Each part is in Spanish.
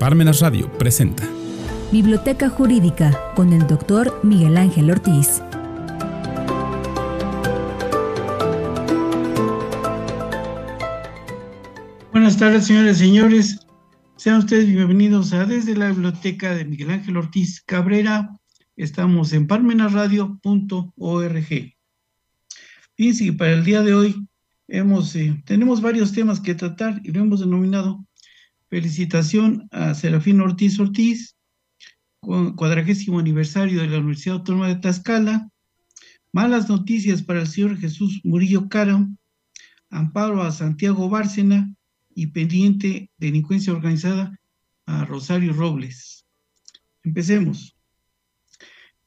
Parmenas Radio presenta Biblioteca Jurídica con el doctor Miguel Ángel Ortiz. Buenas tardes, señores y señores. Sean ustedes bienvenidos a Desde la Biblioteca de Miguel Ángel Ortiz Cabrera. Estamos en parmenasradio.org. Fíjense que para el día de hoy hemos, eh, tenemos varios temas que tratar y lo hemos denominado Felicitación a Serafín Ortiz Ortiz, cuadragésimo aniversario de la Universidad Autónoma de Tlaxcala, malas noticias para el señor Jesús Murillo Cara, amparo a Santiago Bárcena y pendiente delincuencia organizada a Rosario Robles. Empecemos.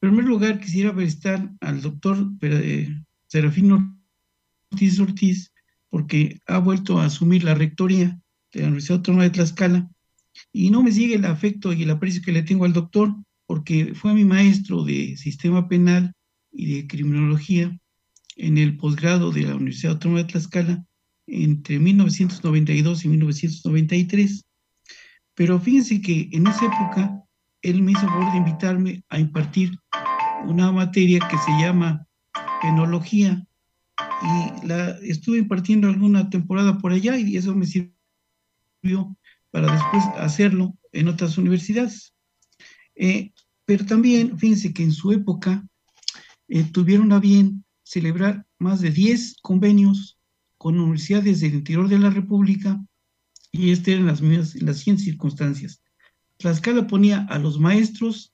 En primer lugar, quisiera felicitar al doctor eh, Serafín Ortiz Ortiz porque ha vuelto a asumir la rectoría de la Universidad Autónoma de Tlaxcala, y no me sigue el afecto y el aprecio que le tengo al doctor, porque fue mi maestro de sistema penal y de criminología en el posgrado de la Universidad Autónoma de Tlaxcala entre 1992 y 1993. Pero fíjense que en esa época él me hizo favor de invitarme a impartir una materia que se llama penología y la estuve impartiendo alguna temporada por allá y eso me sirvió para después hacerlo en otras universidades. Eh, pero también, fíjense que en su época eh, tuvieron a bien celebrar más de 10 convenios con universidades del interior de la República y este eran las, mismas, las siguientes circunstancias. Tlaxcala ponía a los maestros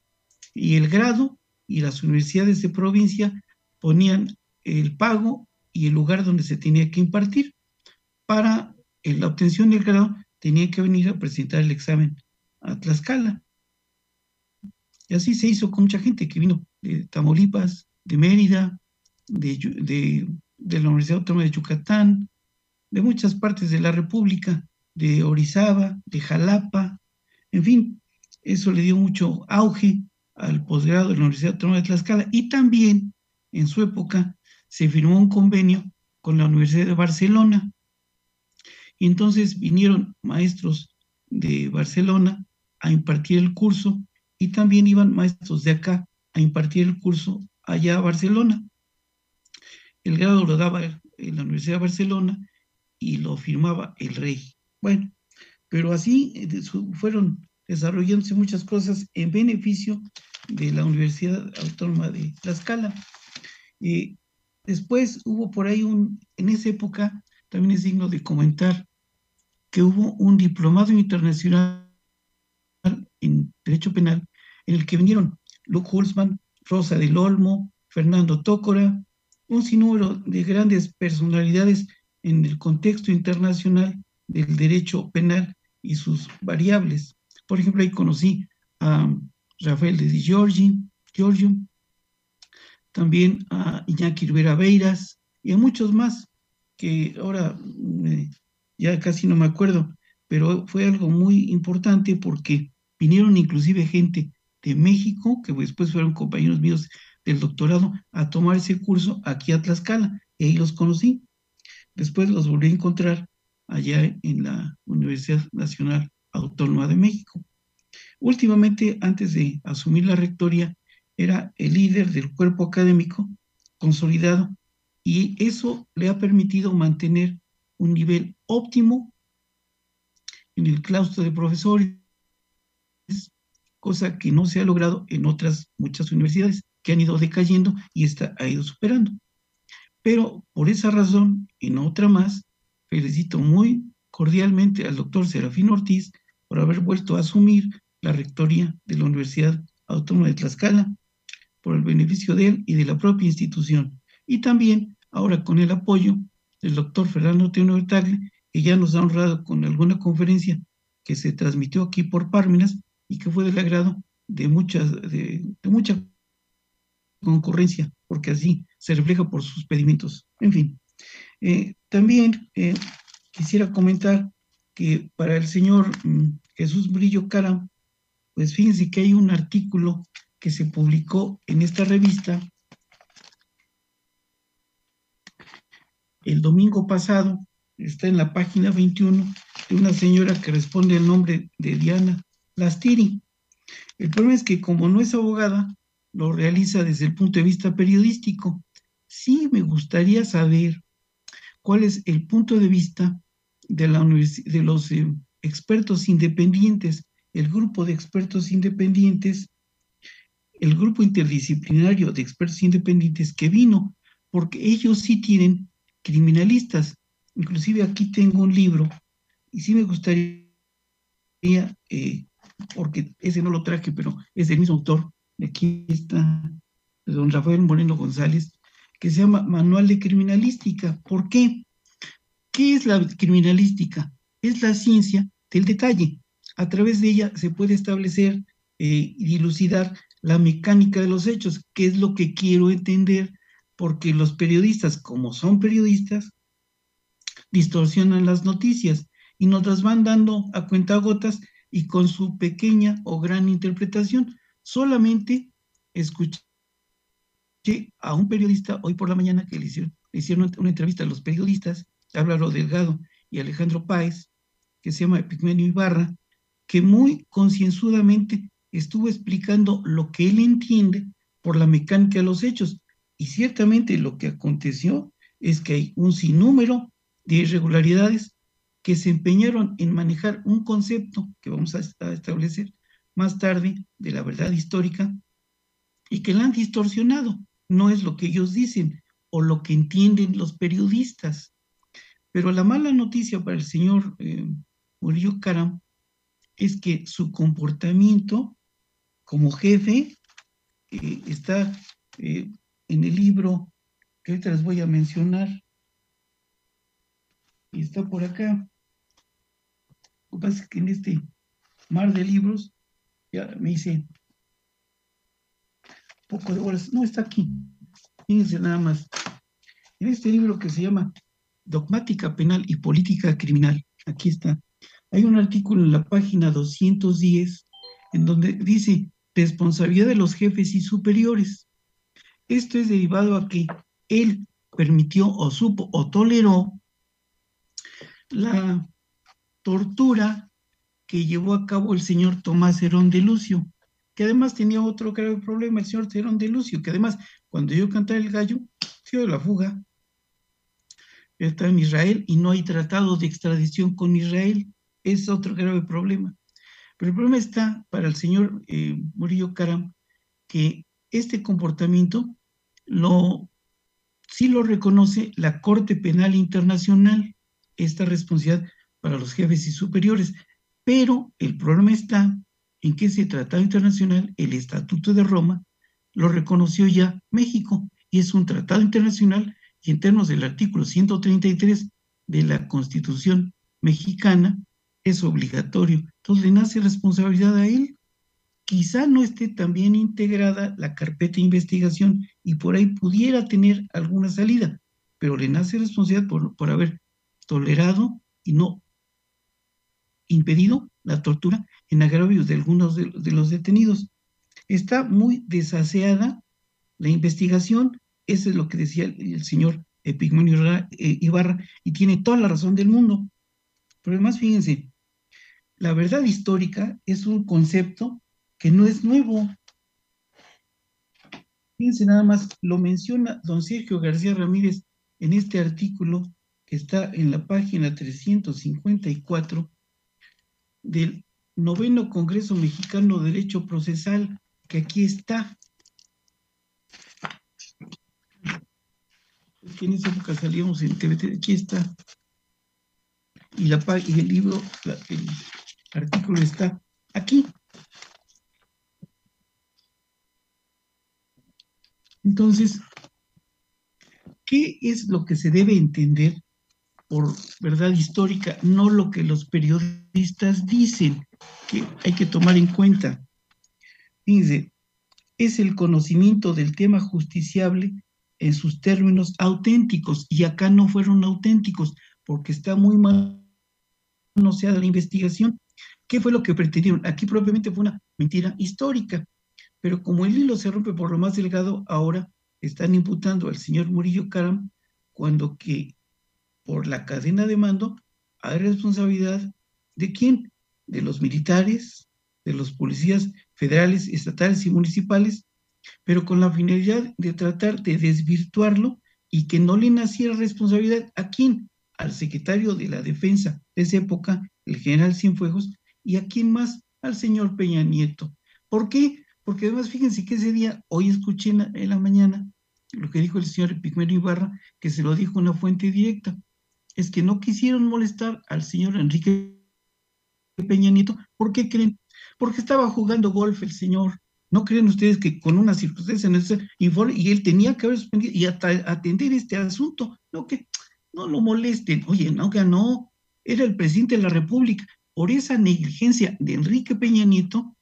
y el grado y las universidades de provincia ponían el pago y el lugar donde se tenía que impartir. Para la obtención del grado tenía que venir a presentar el examen a Tlaxcala. Y así se hizo con mucha gente que vino de Tamaulipas, de Mérida, de, la Universidad Autónoma de Yucatán, de muchas partes de la República, de Orizaba, de Jalapa, en fin, eso le dio mucho auge al posgrado de la Universidad Autónoma de Tlaxcala y también en su época se firmó un convenio con la Universidad de Barcelona y entonces vinieron maestros de Barcelona a impartir el curso y también iban maestros de acá a impartir el curso allá a Barcelona. El grado lo daba en la Universidad de Barcelona y lo firmaba el rey. Bueno, pero así eh, fueron desarrollándose muchas cosas en beneficio de la Universidad Autónoma de Tlaxcala. Y después hubo por ahí un, en esa época, también es digno de comentar, que hubo un diplomado internacional en Derecho Penal en el que vinieron Luke Hulsman, Rosa del Olmo, Fernando Tócora, un sinnúmero de grandes personalidades en el contexto internacional del derecho penal y sus variables. Por ejemplo, ahí conocí a Rafael de Giorgi, Giorgio, también a Iñaki Rivera Beiras y a muchos más que ahora ya casi no me acuerdo, pero fue algo muy importante porque vinieron inclusive gente de México, que después fueron compañeros míos del doctorado, a tomar ese curso aquí a Tlaxcala, y ahí los conocí. Después los volví a encontrar allá en la Universidad Nacional Autónoma de México. Últimamente, antes de asumir la rectoría, era el líder del cuerpo académico consolidado y eso le ha permitido mantener un nivel óptimo en el claustro de profesores, cosa que no se ha logrado en otras muchas universidades que han ido decayendo y esta ha ido superando. Pero por esa razón, en otra más, felicito muy cordialmente al doctor Serafín Ortiz por haber vuelto a asumir la rectoría de la Universidad Autónoma de Tlaxcala, por el beneficio de él y de la propia institución, y también ahora con el apoyo el doctor Fernando Teno Tagle, que ya nos ha honrado con alguna conferencia que se transmitió aquí por Parmenas y que fue del agrado de, muchas, de, mucha concurrencia, porque así se refleja por sus pedimentos. En fin, eh, también eh, quisiera comentar que para el señor mm, Jesús Brillo Cara, pues fíjense que hay un artículo que se publicó en esta revista el domingo pasado, está en la página 21, de una señora que responde al nombre de Diana Lastiri. El problema es que como no es abogada, lo realiza desde el punto de vista periodístico. Sí me gustaría saber cuál es el punto de vista de, la de los eh, expertos independientes, el grupo de expertos independientes, el grupo interdisciplinario de expertos independientes que vino, porque ellos sí tienen criminalistas. Inclusive aquí tengo un libro y sí me gustaría, eh, porque ese no lo traje, pero es del mismo autor, aquí está, don Rafael Moreno González, que se llama Manual de Criminalística. ¿Por qué? ¿Qué es la criminalística? Es la ciencia del detalle. A través de ella se puede establecer eh, y dilucidar la mecánica de los hechos, que es lo que quiero entender, porque los periodistas, como son periodistas, distorsionan las noticias y nos las van dando a cuentagotas y con su pequeña o gran interpretación. Solamente escuché a un periodista hoy por la mañana que le hicieron, hicieron una entrevista a los periodistas, Álvaro Delgado y Alejandro Páez, que se llama Epigmenio Ibarra, que muy concienzudamente estuvo explicando lo que él entiende por la mecánica de los hechos. Y ciertamente lo que aconteció es que hay un sinnúmero de irregularidades que se empeñaron en manejar un concepto que vamos a establecer más tarde de la verdad histórica y que la han distorsionado. No es lo que ellos dicen o lo que entienden los periodistas. Pero la mala noticia para el señor eh, Murillo Caram es que su comportamiento como jefe eh, está eh, en el libro que ahorita les voy a mencionar. Y está por acá. Lo que pasa es que en este mar de libros ya me hice poco de horas. No, está aquí. Fíjense nada más. En este libro que se llama Dogmática Penal y Política Criminal, aquí está. Hay un artículo en la página 210 en donde dice responsabilidad de los jefes y superiores. Esto es derivado a que él permitió o supo o toleró la tortura que llevó a cabo el señor Tomás Herón de Lucio, que además tenía otro grave problema, el señor Herón de Lucio, que además cuando yo cantaba el gallo, se dio la fuga. Está en Israel y no hay tratado de extradición con Israel. Es otro grave problema. Pero el problema está para el señor eh, Murillo Caram que este comportamiento lo, sí lo reconoce la Corte Penal Internacional, esta responsabilidad para los jefes y superiores. Pero el problema está en que ese tratado internacional, el Estatuto de Roma, lo reconoció ya México y es un tratado internacional y en términos del artículo 133 de la Constitución mexicana es obligatorio. Entonces le nace responsabilidad a él. Quizá no esté tan bien integrada la carpeta de investigación y por ahí pudiera tener alguna salida, pero le nace responsabilidad por, por haber tolerado y no impedido la tortura en agravio de algunos de, los detenidos. Está muy desaseada la investigación, eso es lo que decía el, señor Epigmenio eh, Ibarra, y tiene toda la razón del mundo. Pero además, fíjense, la verdad histórica es un concepto que no es nuevo. Fíjense nada más, lo menciona don Sergio García Ramírez en este artículo que está en la página 354 del noveno Congreso Mexicano de Derecho Procesal, que aquí está. en esa época salíamos en TVT, aquí está. Y, la, y el libro, el artículo está aquí. Entonces, ¿qué es lo que se debe entender por verdad histórica, no lo que los periodistas dicen, que hay que tomar en cuenta. Fíjense, es el conocimiento del tema justiciable en sus términos auténticos, y acá no fueron auténticos, porque está muy mal sea la investigación. ¿Qué fue lo que pretendieron? Aquí propiamente fue una mentira histórica, pero como el hilo se rompe por lo más delgado, ahora están imputando al señor Murillo Caram cuando que por la cadena de mando, hay responsabilidad de quién? De los militares, de los policías federales, estatales y municipales, pero con la finalidad de tratar de desvirtuarlo y que no le naciera responsabilidad a quién, al secretario de la defensa de esa época, el general Cienfuegos, y a quién más, al señor Peña Nieto. ¿Por qué? Porque además fíjense que ese día, hoy escuché en la, mañana lo que dijo el señor Pigmeno Ibarra, que se lo dijo una fuente directa, es que no quisieron molestar al señor Enrique Peña Nieto. ¿Por qué creen? Porque estaba jugando golf el señor. ¿No creen ustedes que con una circunstancia en ese informe, y él tenía que haber suspendido y atender este asunto? No, que no lo molesten. Oye, no ganó, era el presidente de la República. Por esa negligencia de Enrique Peña Nieto,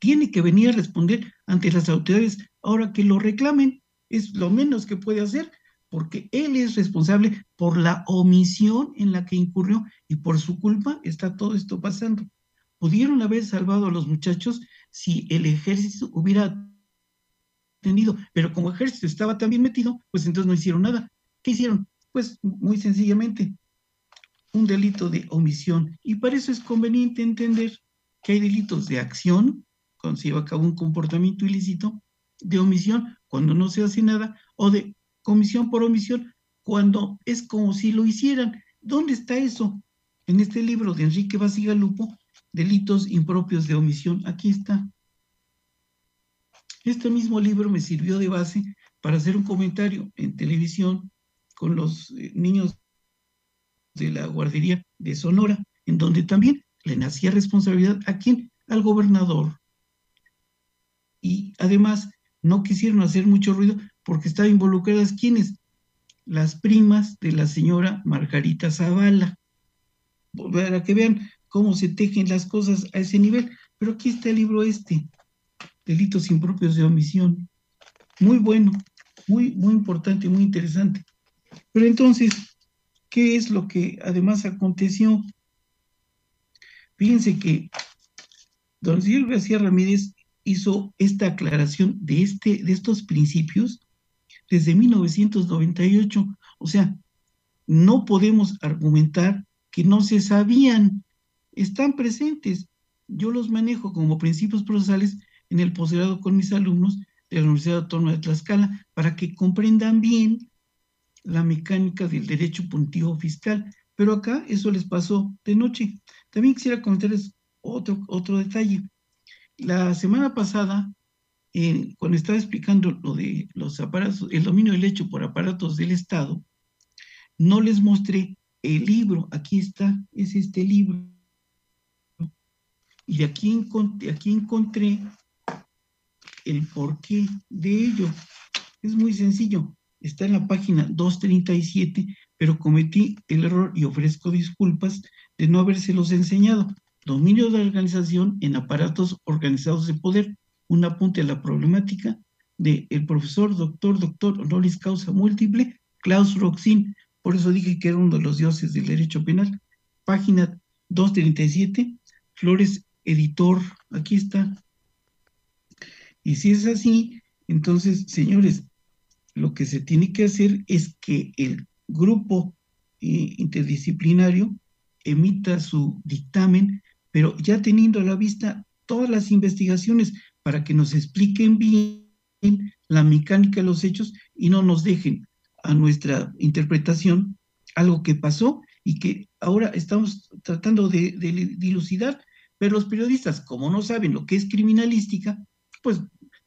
tiene que venir a responder ante las autoridades ahora que lo reclamen. Es lo menos que puede hacer, porque él es responsable por la omisión en la que incurrió y por su culpa está todo esto pasando. Pudieron haber salvado a los muchachos si el ejército hubiera tenido, pero como ejército estaba también metido, pues entonces no hicieron nada. ¿Qué hicieron? Pues muy sencillamente, un delito de omisión. Y para eso es conveniente entender que hay delitos de acción, cuando se lleva a cabo un comportamiento ilícito, de omisión, cuando no se hace nada, o de comisión por omisión, cuando es como si lo hicieran. ¿Dónde está eso? En este libro de Enrique Basigalupo, Delitos impropios de omisión. Aquí está. Este mismo libro me sirvió de base para hacer un comentario en televisión con los eh, niños de la guardería de Sonora, en donde también le nacía responsabilidad a quién? Al gobernador. Y además no quisieron hacer mucho ruido porque estaban involucradas quiénes? Las primas de la señora Margarita Zavala. Para que vean cómo se tejen las cosas a ese nivel. Pero aquí está el libro este, Delitos impropios de omisión. Muy bueno, muy, muy importante, muy interesante. Pero entonces, ¿qué es lo que además aconteció? Fíjense que don Silvio García Ramírez hizo esta aclaración de, este, de estos principios desde 1998. O sea, no podemos argumentar que no se sabían, están presentes. Yo los manejo como principios procesales en el posgrado con mis alumnos de la Universidad Autónoma de Tlaxcala para que comprendan bien la mecánica del derecho punitivo fiscal, pero acá eso les pasó de noche. También quisiera comentarles otro, otro detalle. La semana pasada, eh, cuando estaba explicando lo de los aparatos, el dominio del hecho por aparatos del Estado, no les mostré el libro. Aquí está, es este libro. Y aquí encontré, aquí encontré el porqué de ello. Es muy sencillo está en la página 237, pero cometí el error y ofrezco disculpas de no habérselos enseñado. Dominio de la organización en aparatos organizados de poder, un apunte a la problemática del el profesor, doctor, doctor honoris causa múltiple, Klaus Roxin. Por eso dije que era uno de los dioses del derecho penal. Página 237, Flores, editor, aquí está. Y si es así, entonces, señores, lo que se tiene que hacer es que el grupo eh, interdisciplinario emita su dictamen, pero ya teniendo a la vista todas las investigaciones para que nos expliquen bien la mecánica de los hechos y no nos dejen a nuestra interpretación algo que pasó y que ahora estamos tratando de, dilucidar, pero los periodistas, como no saben lo que es criminalística, pues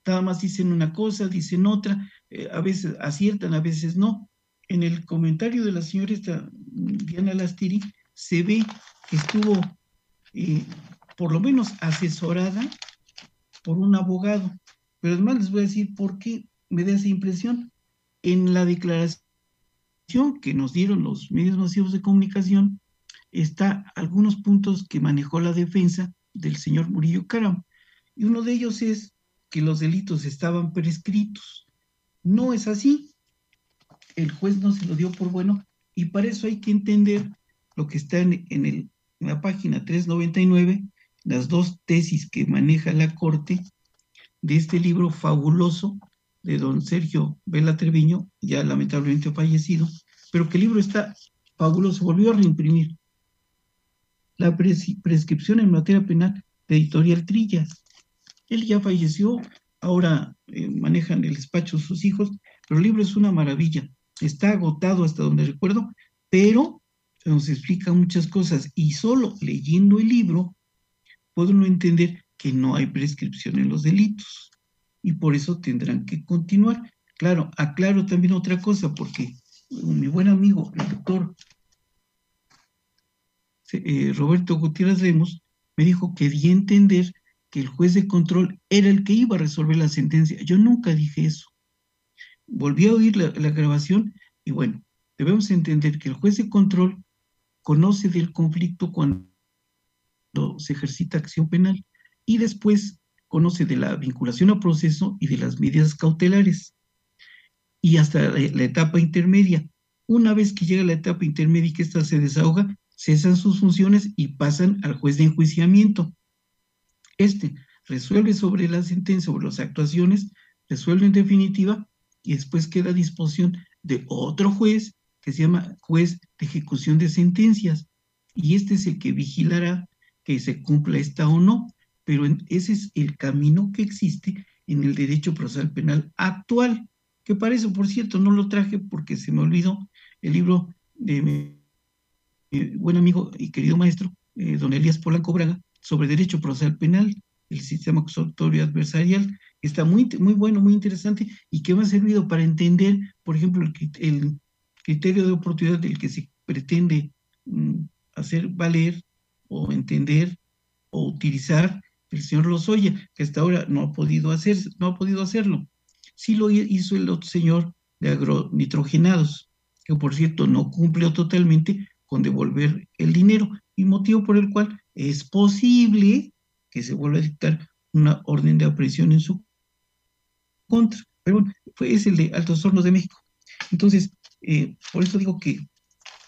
nada más dicen una cosa, dicen otra, eh, a veces aciertan, a veces no. En el comentario de la señorita Diana Lastiri se ve que estuvo eh, por lo menos asesorada por un abogado. Pero además les voy a decir por qué me da esa impresión. En la declaración que nos dieron los medios masivos de comunicación, está algunos puntos que manejó la defensa del señor Murillo Caram. Y uno de ellos es que los delitos estaban prescritos. No es así. El juez no se lo dio por bueno y para eso hay que entender lo que está en, el, la página 399, las dos tesis que maneja la Corte de este libro fabuloso de don Sergio Vela Treviño, ya lamentablemente fallecido, pero que el libro está fabuloso, volvió a reimprimir. La prescripción en materia penal de Editorial Trillas. Él ya falleció, ahora eh, manejan el despacho sus hijos, pero el libro es una maravilla. Está agotado hasta donde recuerdo, pero nos explica muchas cosas y solo leyendo el libro puedo no entender que no hay prescripción en los delitos y por eso tendrán que continuar. Claro, aclaro también otra cosa, porque mi buen amigo, el doctor eh, Roberto Gutiérrez Lemos, me dijo que di a entender que el juez de control era el que iba a resolver la sentencia. Yo nunca dije eso. Volví a oír la grabación y bueno, debemos entender que el juez de control conoce del conflicto cuando se ejercita acción penal y después conoce de la vinculación a proceso y de las medidas cautelares y hasta la etapa intermedia. Una vez que llega la etapa intermedia y que ésta se desahoga, cesan sus funciones y pasan al juez de enjuiciamiento. Este resuelve sobre la sentencia, sobre las actuaciones, resuelve en definitiva y después queda a disposición de otro juez que se llama juez de ejecución de sentencias y este es el que vigilará que se cumpla esta o no, pero ese es el camino que existe en el derecho procesal penal actual que para eso, por cierto, no lo traje porque se me olvidó el libro de mi, buen amigo y querido maestro, eh, don Elías Polanco Braga, sobre derecho procesal penal, el sistema acusatorio adversarial, está muy, muy bueno, muy interesante y que me ha servido para entender, por ejemplo, el, criterio de oportunidad del que se pretende mm, hacer valer o entender o utilizar el señor Lozoya, que hasta ahora no ha podido hacer, no ha podido hacerlo sí lo hizo el otro señor de agronitrogenados, que por cierto no cumplió totalmente con devolver el dinero, y motivo por el cual es posible que se vuelva a dictar una orden de aprehensión en su contra. Pero bueno, fue, es el de Altos Hornos de México. Entonces, eh, por eso digo que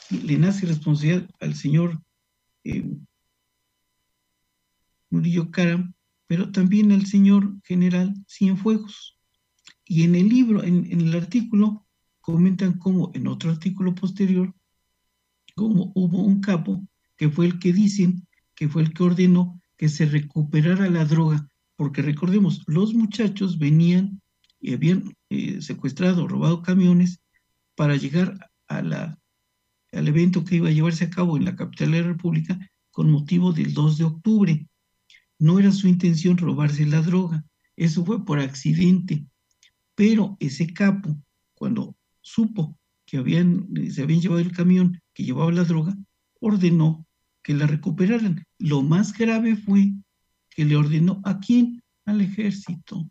le nace responsabilidad al señor eh, Murillo Caram, pero también al señor general Cienfuegos. Y en el libro, en, el artículo, comentan cómo en otro artículo posterior, cómo hubo un capo que fue el que dicen que fue el que ordenó que se recuperara la droga, porque recordemos, los muchachos venían y habían eh, secuestrado, robado camiones para llegar al evento que iba a llevarse a cabo en la capital de la República con motivo del 2 de octubre. No era su intención robarse la droga, eso fue por accidente. Pero ese capo, cuando supo que habían, se habían llevado el camión que llevaba la droga, ordenó que la recuperaran. Lo más grave fue que le ordenó a quién? Al ejército.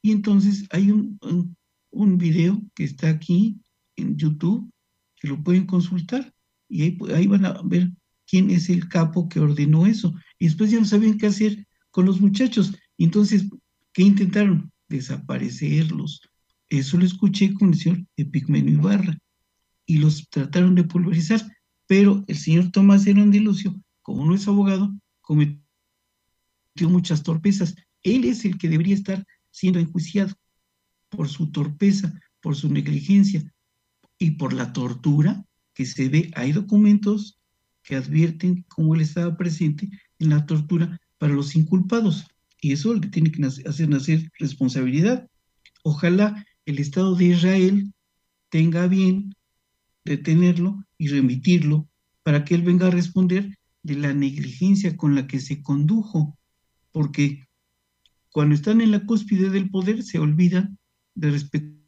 Y entonces hay un, video que está aquí en YouTube, que lo pueden consultar, y ahí, ahí, van a ver quién es el capo que ordenó eso. Y después ya no sabían qué hacer con los muchachos. Entonces, ¿qué intentaron? desaparecerlos. Eso lo escuché con el señor Epigmenio Ibarra y los trataron de pulverizar, pero el señor Tomás Herón de Lucio, como no es abogado, cometió muchas torpezas. Él es el que debería estar siendo enjuiciado por su torpeza, por su negligencia y por la tortura que se ve. Hay documentos que advierten cómo él estaba presente en la tortura para los inculpados y eso le tiene que hacer nacer responsabilidad. Ojalá el Estado de Israel tenga bien detenerlo y remitirlo para que él venga a responder de la negligencia con la que se condujo, porque cuando están en la cúspide del poder se olvidan de respetar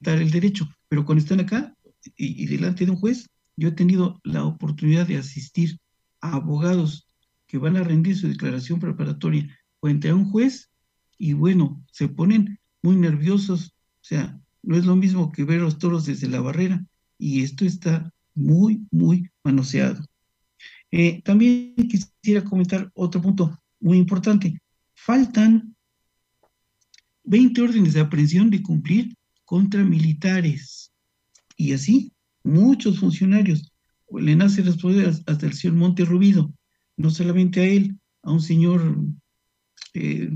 el derecho, pero cuando están acá y, y delante de un juez, yo he tenido la oportunidad de asistir a abogados que van a rendir su declaración preparatoria frente a un juez y bueno, se ponen muy nerviosos, o sea, no es lo mismo que ver los toros desde la barrera y esto está muy, muy manoseado. Eh, también quisiera comentar otro punto muy importante. Faltan 20 órdenes de aprehensión de cumplir contra militares. Y así, muchos funcionarios. Le nace responder hasta el señor Monte Rubido, no solamente a él, a un señor eh,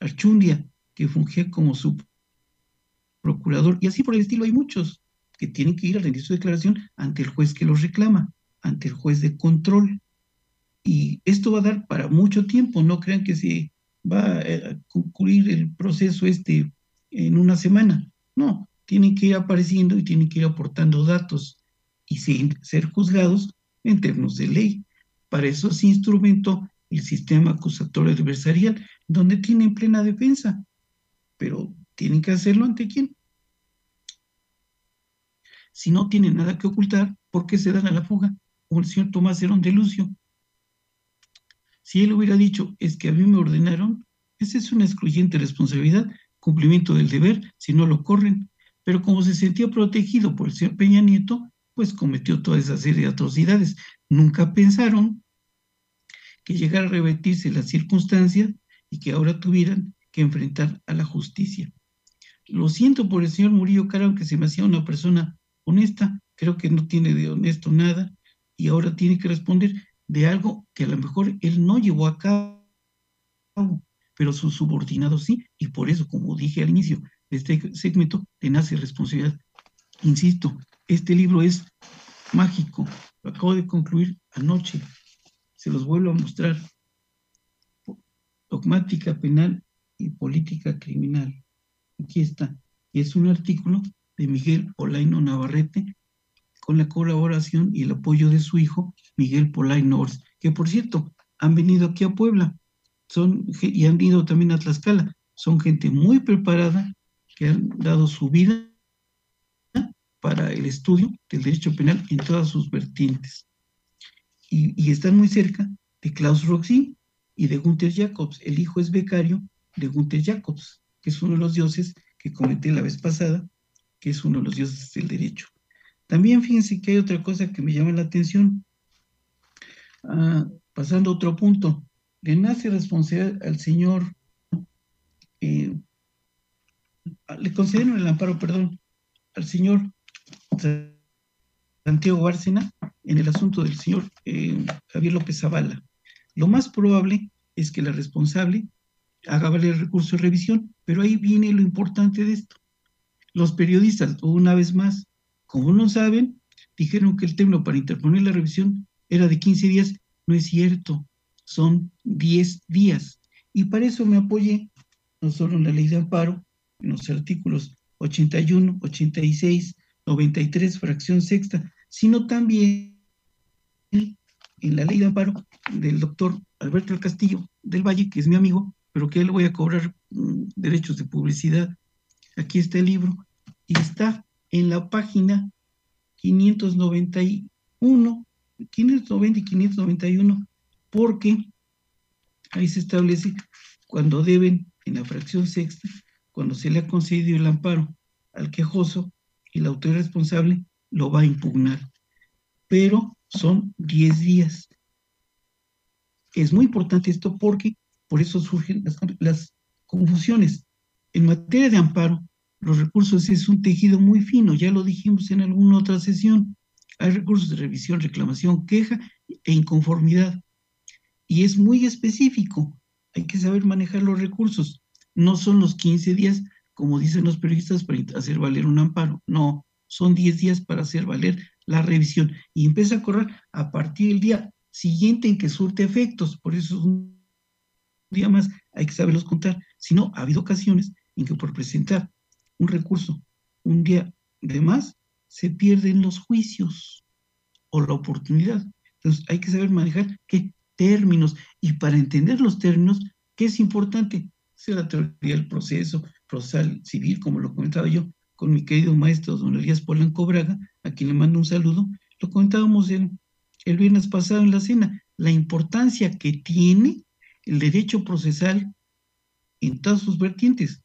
Archundia, que fungía como su procurador, y así por el estilo hay muchos que tienen que ir a rendir su declaración ante el juez que los reclama, ante el juez de control. Y esto va a dar para mucho tiempo, no crean que se va a concluir el proceso este en una semana. No, tienen que ir apareciendo y tienen que ir aportando datos y sin ser juzgados en términos de ley. Para eso se instrumento el sistema acusatorio adversarial, donde tienen plena defensa, pero tienen que hacerlo ante quién. Si no tienen nada que ocultar, ¿por qué se dan a la fuga? Como el señor Tomás Herón de Lucio. Si él hubiera dicho, es que a mí me ordenaron, esa es una excluyente responsabilidad, cumplimiento del deber, si no lo corren. Pero como se sentía protegido por el señor Peña Nieto, pues cometió toda esa serie de atrocidades. Nunca pensaron que llegara a revertirse la circunstancia y que ahora tuvieran que enfrentar a la justicia. Lo siento por el señor Murillo Cara, aunque se me hacía una persona honesta, creo que no tiene de honesto nada y ahora tiene que responder de algo que a lo mejor él no llevó a cabo, pero sus subordinados sí, y por eso, como dije al inicio de este segmento, le nace responsabilidad. Insisto, este libro es mágico, lo acabo de concluir anoche, se los vuelvo a mostrar. Dogmática penal y política criminal. Aquí está. Y es un artículo de Miguel Polaino Navarrete con la colaboración y el apoyo de su hijo, Miguel Polaino Ors, que por cierto, han venido aquí a Puebla son, y han ido también a Tlaxcala. Son gente muy preparada que han dado su vida para el estudio del derecho penal en todas sus vertientes. Y, están muy cerca de Klaus Roxy y de Gunther Jacobs. El hijo es becario de Gunther Jacobs, que es uno de los dioses que comenté la vez pasada, que es uno de los dioses del derecho. También fíjense que hay otra cosa que me llama la atención. Ah, pasando a otro punto, le nace responsabilidad al señor, eh, le concedieron el amparo, perdón, al señor Santiago Bárcena en el asunto del señor eh, Javier López Zavala. Lo más probable es que la responsable haga valer el recurso de revisión, pero ahí viene lo importante de esto. Los periodistas, una vez más, como no saben, dijeron que el término para interponer la revisión era de 15 días. No es cierto, son 10 días. Y para eso me apoyé no solo en la ley de amparo, en los artículos 81, 86, 93, fracción sexta, sino también en la ley de amparo del doctor Alberto del Castillo del Valle, que es mi amigo, pero que le voy a cobrar mm, derechos de publicidad. Aquí está el libro y está en la página 591, 590 y 591, porque ahí se establece cuando deben, en la fracción sexta, cuando se le ha concedido el amparo al quejoso, y la autoridad responsable lo va a impugnar. Pero son 10 días. Es muy importante esto porque por eso surgen las, las confusiones. En materia de amparo, los recursos es un tejido muy fino, ya lo dijimos en alguna otra sesión. Hay recursos de revisión, reclamación, queja e inconformidad. Y es muy específico. Hay que saber manejar los recursos. No son los 15 días como dicen los periodistas, para hacer valer un amparo. No, son 10 días para hacer valer la revisión y empieza a correr a partir del día siguiente en que surte efectos. Por eso es un día más, hay que saberlos contar. Si no, ha habido ocasiones en que por presentar un recurso un día de más, se pierden los juicios o la oportunidad. Entonces hay que saber manejar qué términos y para entender los términos, ¿qué es importante? Sea la teoría del proceso, procesal civil, como lo comentaba yo con mi querido maestro don Elías Polanco Braga, a quien le mando un saludo, lo comentábamos el, el viernes pasado en la cena, la importancia que tiene el derecho procesal en todas sus vertientes,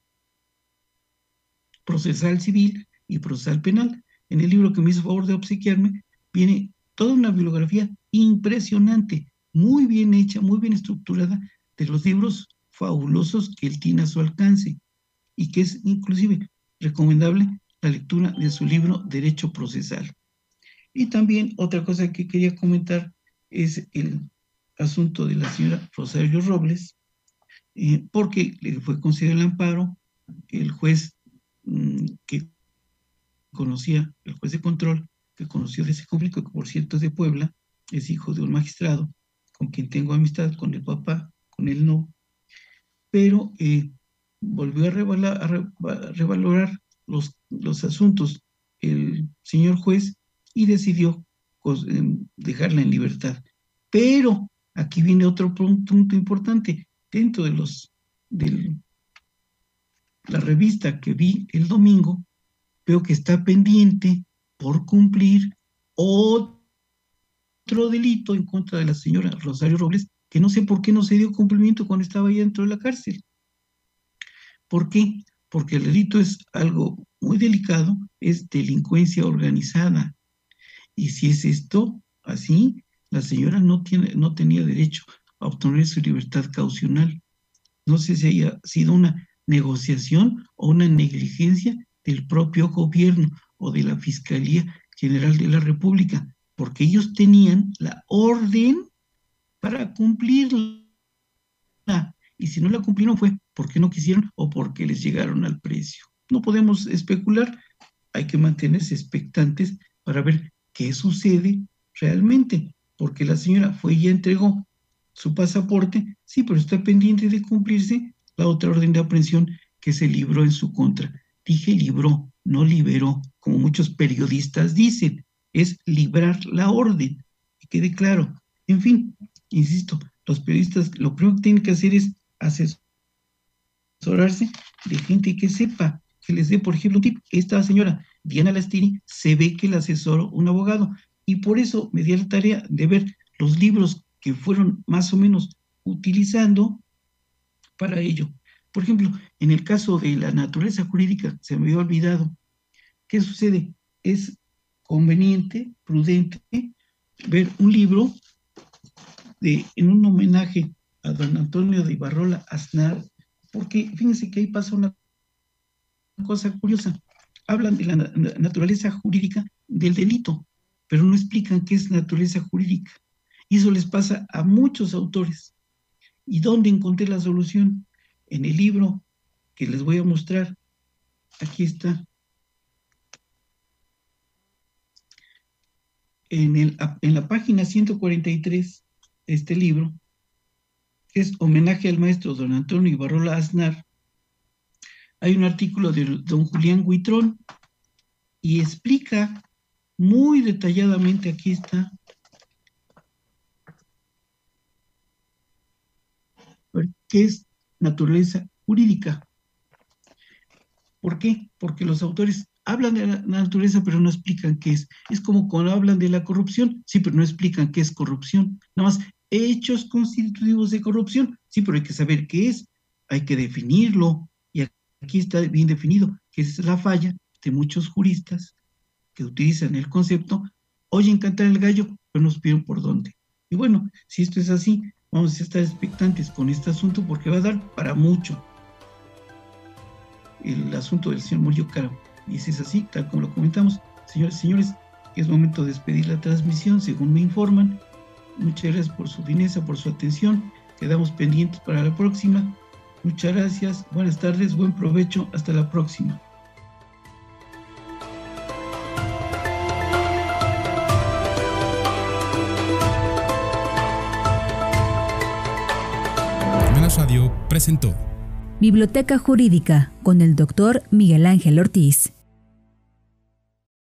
procesal civil y procesal penal. En el libro que me hizo favor de obsequiarme, viene toda una bibliografía impresionante, muy bien hecha, muy bien estructurada, de los libros fabulosos que él tiene a su alcance y que es inclusive recomendable la lectura de su libro Derecho Procesal. Y también otra cosa que quería comentar es el asunto de la señora Rosario Robles, eh, porque le fue concedido el amparo, el juez mm, que conocía, el juez de control que conoció de ese conflicto, que por cierto es de Puebla, es hijo de un magistrado, con quien tengo amistad, con el papá, con él no, pero eh, volvió a, revalorar los, los asuntos el señor juez y decidió em, dejarla en libertad. Pero aquí viene otro punto, importante. Dentro de los de la revista que vi el domingo, veo que está pendiente por cumplir otro delito en contra de la señora Rosario Robles, que no sé por qué no se dio cumplimiento cuando estaba ahí dentro de la cárcel. ¿Por qué? Porque el delito es algo muy delicado, es delincuencia organizada. Y si es esto así, la señora no, tiene, no tenía derecho a obtener su libertad caucional. No sé si haya sido una negociación o una negligencia del propio gobierno o de la Fiscalía General de la República, porque ellos tenían la orden para cumplirla. Y si no la cumplieron fue porque no quisieron o porque les llegaron al precio. No podemos especular, hay que mantenerse expectantes para ver qué sucede realmente, porque la señora fue y entregó su pasaporte, sí, pero está pendiente de cumplirse la otra orden de aprehensión que se libró en su contra. Dije libró, no liberó, como muchos periodistas dicen, es librar la orden. Que quede claro. En fin, insisto, los periodistas lo primero que tienen que hacer es asesorarse de gente que sepa, que les dé, por ejemplo, tip. Esta señora, Diana Lastini, se ve que la asesoró un abogado y por eso me di la tarea de ver los libros que fueron más o menos utilizando para ello. Por ejemplo, en el caso de la naturaleza jurídica, se me había olvidado. ¿Qué sucede? Es conveniente, prudente, ver un libro en un homenaje a don Antonio de Ibarrola Aznar, porque fíjense que ahí pasa una cosa curiosa. Hablan de la naturaleza jurídica del delito, pero no explican qué es naturaleza jurídica. Y eso les pasa a muchos autores. ¿Y dónde encontré la solución? En el libro que les voy a mostrar. Aquí está. En, la página 143 de este libro, que es homenaje al maestro don Antonio Ibarrola Aznar, hay un artículo de don Julián Huitrón y explica muy detalladamente, aquí está, qué es naturaleza jurídica. ¿Por qué? Porque los autores hablan de la naturaleza, pero no explican qué es. Es como cuando hablan de la corrupción, sí, pero no explican qué es corrupción. Nada más, hechos constitutivos de corrupción, sí, pero hay que saber qué es, hay que definirlo. Y aquí está bien definido, que es la falla de muchos juristas que utilizan el concepto, oyen cantar el gallo, pero no supieron por dónde. Y bueno, si esto es así, Vamos a estar expectantes con este asunto porque va a dar para mucho el asunto del señor Murillo Caro. Y si es así, tal como lo comentamos, señores y señores, es momento de despedir la transmisión, según me informan. Muchas gracias por su fineza, por su atención. Quedamos pendientes para la próxima. Muchas gracias, buenas tardes, buen provecho, hasta la próxima. presentó Biblioteca Jurídica con el doctor Miguel Ángel Ortiz.